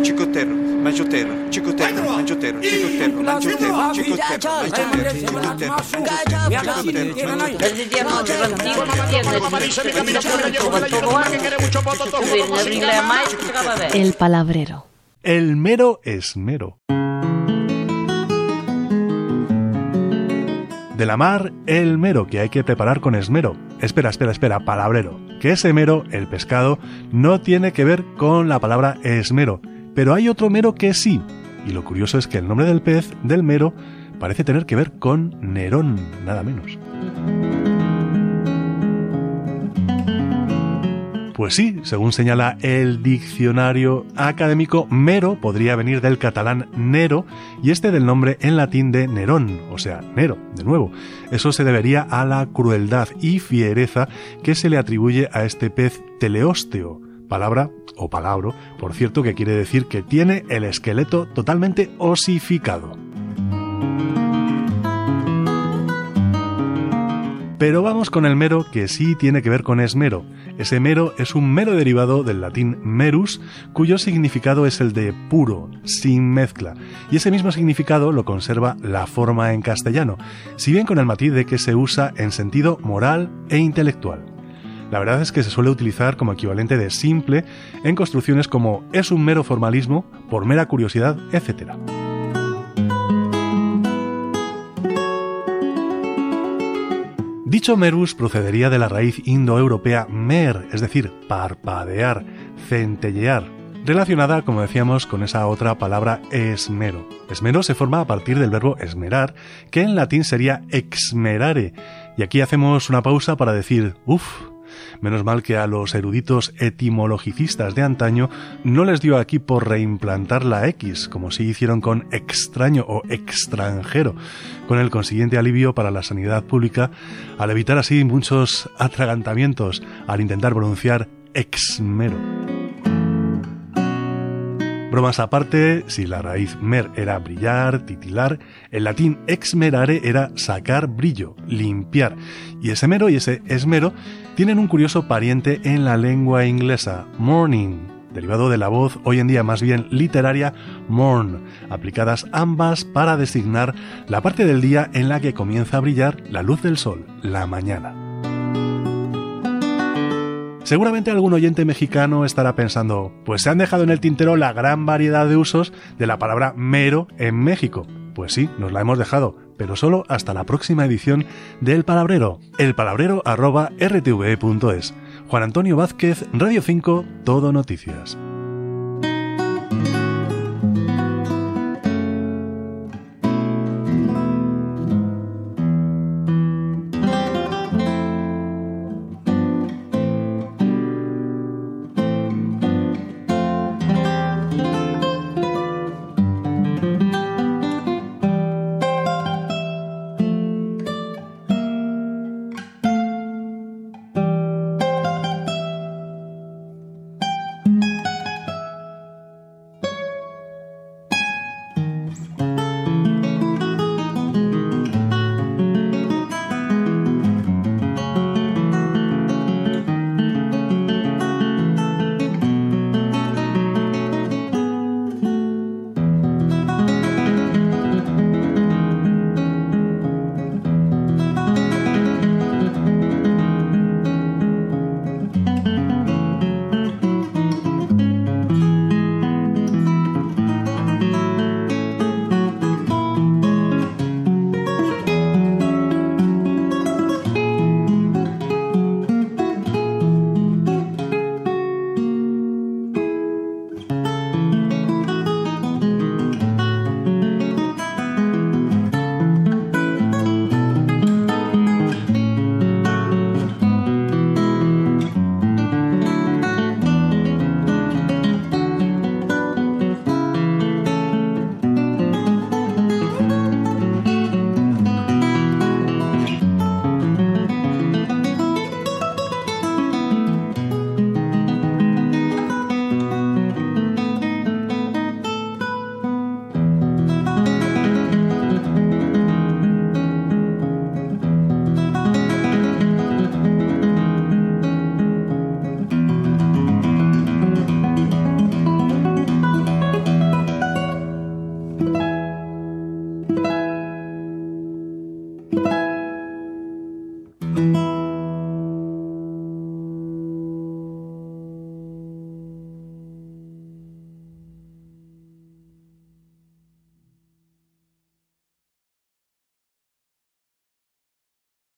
Chicotero, manchotero, chicotero, manchotero, chicotero, manchotero, chicotero, manchotero, El palabrero. El mero esmero. De la mar, el mero que hay que preparar con esmero. Espera, espera, espera, palabrero. Que ese mero, el pescado, no tiene que ver con la palabra esmero. Pero hay otro mero que sí. Y lo curioso es que el nombre del pez, del mero, parece tener que ver con Nerón, nada menos. Pues sí, según señala el diccionario académico, mero podría venir del catalán nero y este del nombre en latín de Nerón, o sea, Nero, de nuevo. Eso se debería a la crueldad y fiereza que se le atribuye a este pez teleósteo, palabra o palabro, por cierto, que quiere decir que tiene el esqueleto totalmente osificado. Pero vamos con el mero que sí tiene que ver con esmero. Ese mero es un mero derivado del latín merus, cuyo significado es el de puro, sin mezcla, y ese mismo significado lo conserva la forma en castellano, si bien con el matiz de que se usa en sentido moral e intelectual. La verdad es que se suele utilizar como equivalente de simple en construcciones como es un mero formalismo, por mera curiosidad, etc. Dicho merus procedería de la raíz indoeuropea mer, es decir, parpadear, centellear, relacionada, como decíamos, con esa otra palabra esmero. Esmero se forma a partir del verbo esmerar, que en latín sería exmerare, y aquí hacemos una pausa para decir, uff, Menos mal que a los eruditos etimologicistas de antaño no les dio aquí por reimplantar la X, como si hicieron con extraño o extranjero, con el consiguiente alivio para la sanidad pública, al evitar así muchos atragantamientos al intentar pronunciar exmero. Bromas aparte, si la raíz mer era brillar, titilar, el latín exmerare era sacar brillo, limpiar, y ese mero y ese esmero tienen un curioso pariente en la lengua inglesa, morning, derivado de la voz hoy en día más bien literaria morn, aplicadas ambas para designar la parte del día en la que comienza a brillar la luz del sol, la mañana. Seguramente algún oyente mexicano estará pensando, pues se han dejado en el tintero la gran variedad de usos de la palabra mero en México. Pues sí, nos la hemos dejado, pero solo hasta la próxima edición del Palabrero, elpalabrero.rtve.es. Juan Antonio Vázquez, Radio 5, Todo Noticias.